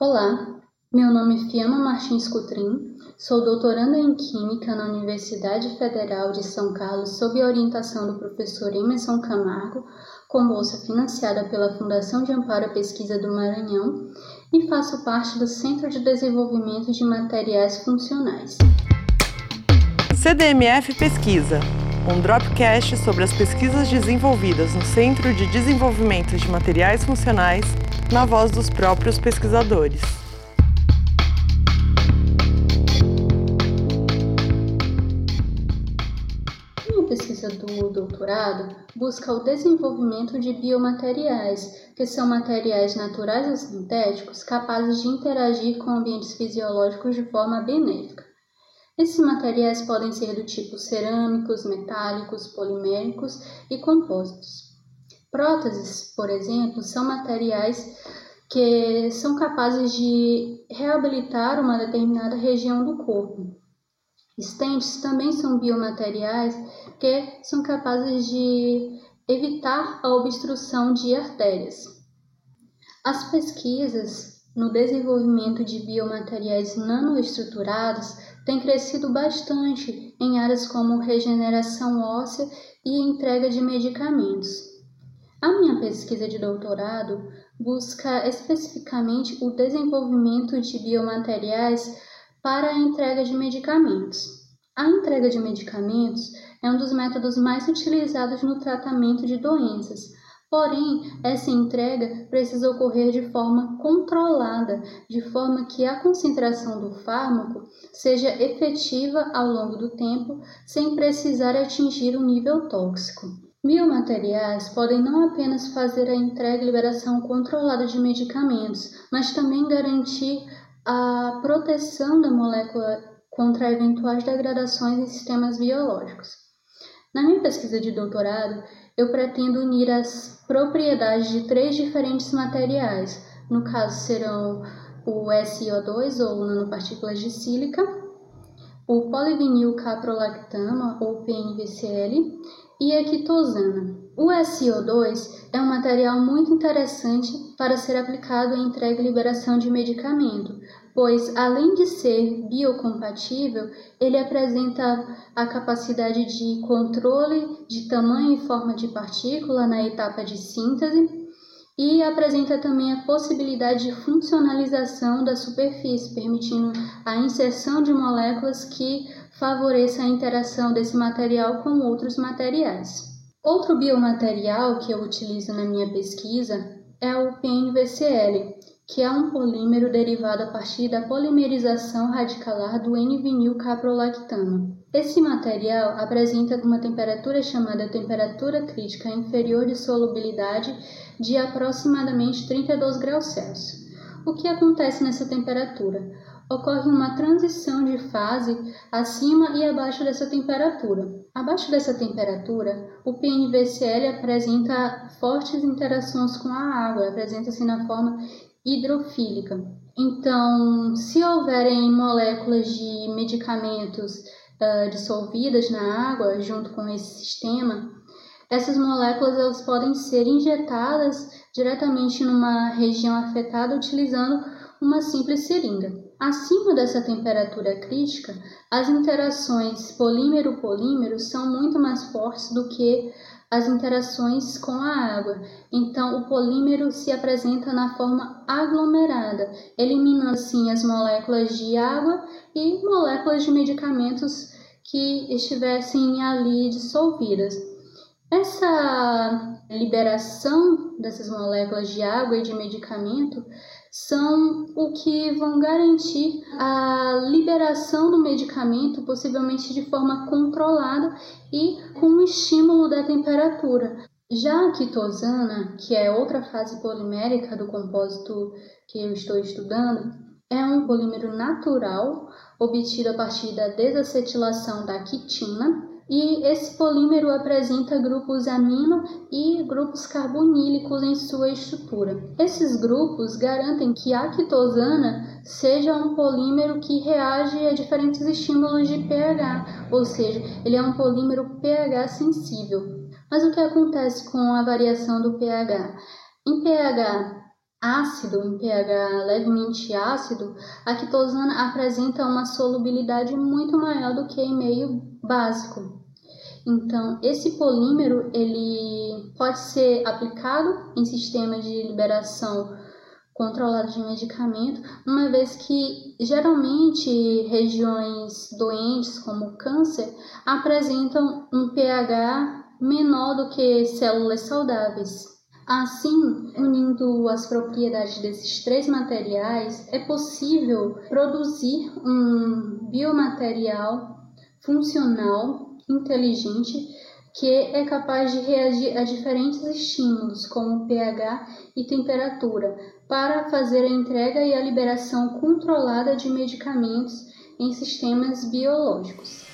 Olá, meu nome é Fiamma Martins Cutrim, sou doutoranda em Química na Universidade Federal de São Carlos sob a orientação do professor Emerson Camargo, com bolsa financiada pela Fundação de Amparo à Pesquisa do Maranhão e faço parte do Centro de Desenvolvimento de Materiais Funcionais. CDMF Pesquisa, um dropcast sobre as pesquisas desenvolvidas no Centro de Desenvolvimento de Materiais Funcionais, na voz dos próprios pesquisadores. Minha pesquisa do doutorado busca o desenvolvimento de biomateriais, que são materiais naturais ou sintéticos capazes de interagir com ambientes fisiológicos de forma benéfica. Esses materiais podem ser do tipo cerâmicos, metálicos, poliméricos e compósitos. Próteses, por exemplo, são materiais que são capazes de reabilitar uma determinada região do corpo. Estentes também são biomateriais que são capazes de evitar a obstrução de artérias. As pesquisas no desenvolvimento de biomateriais nanoestruturados tem crescido bastante em áreas como regeneração óssea e entrega de medicamentos. A minha pesquisa de doutorado busca especificamente o desenvolvimento de biomateriais para a entrega de medicamentos. A entrega de medicamentos é um dos métodos mais utilizados no tratamento de doenças, Porém, essa entrega precisa ocorrer de forma controlada, de forma que a concentração do fármaco seja efetiva ao longo do tempo, sem precisar atingir o nível tóxico. Biomateriais podem não apenas fazer a entrega e liberação controlada de medicamentos, mas também garantir a proteção da molécula contra eventuais degradações em sistemas biológicos. Na minha pesquisa de doutorado, eu pretendo unir as propriedades de três diferentes materiais. No caso, serão o SiO2 ou nanopartículas de sílica, o polivinil caprolactano ou PNVCl e a quitosana. O SiO2 é um material muito interessante para ser aplicado em entrega e liberação de medicamento, pois além de ser biocompatível, ele apresenta a capacidade de controle de tamanho e forma de partícula na etapa de síntese e apresenta também a possibilidade de funcionalização da superfície, permitindo a inserção de moléculas que favoreça a interação desse material com outros materiais. Outro biomaterial que eu utilizo na minha pesquisa é o PNVCl, que é um polímero derivado a partir da polimerização radicalar do N-vinil caprolactano. Esse material apresenta uma temperatura chamada temperatura crítica inferior de solubilidade de aproximadamente 32 graus Celsius. O que acontece nessa temperatura? Ocorre uma transição de fase acima e abaixo dessa temperatura. Abaixo dessa temperatura, o PNVCl apresenta fortes interações com a água, apresenta-se na forma hidrofílica. Então, se houverem moléculas de medicamentos uh, dissolvidas na água junto com esse sistema, essas moléculas elas podem ser injetadas diretamente numa região afetada utilizando uma simples seringa. Acima dessa temperatura crítica, as interações polímero-polímero são muito mais fortes do que as interações com a água. Então, o polímero se apresenta na forma aglomerada, eliminando assim as moléculas de água e moléculas de medicamentos que estivessem ali dissolvidas. Essa liberação dessas moléculas de água e de medicamento são o que vão garantir a liberação do medicamento, possivelmente de forma controlada e com o estímulo da temperatura. Já a quitosana, que é outra fase polimérica do compósito que eu estou estudando, é um polímero natural obtido a partir da desacetilação da quitina e esse polímero apresenta grupos amino e grupos carbonílicos em sua estrutura. Esses grupos garantem que a quitosana seja um polímero que reage a diferentes estímulos de pH, ou seja, ele é um polímero pH sensível. Mas o que acontece com a variação do pH? Em pH ácido, em pH levemente ácido, a quitosana apresenta uma solubilidade muito maior do que em meio básico. Então, esse polímero ele pode ser aplicado em sistemas de liberação controlado de medicamento, uma vez que geralmente regiões doentes como câncer apresentam um pH menor do que células saudáveis. Assim, unindo as propriedades desses três materiais, é possível produzir um biomaterial funcional, inteligente, que é capaz de reagir a diferentes estímulos, como pH e temperatura, para fazer a entrega e a liberação controlada de medicamentos em sistemas biológicos.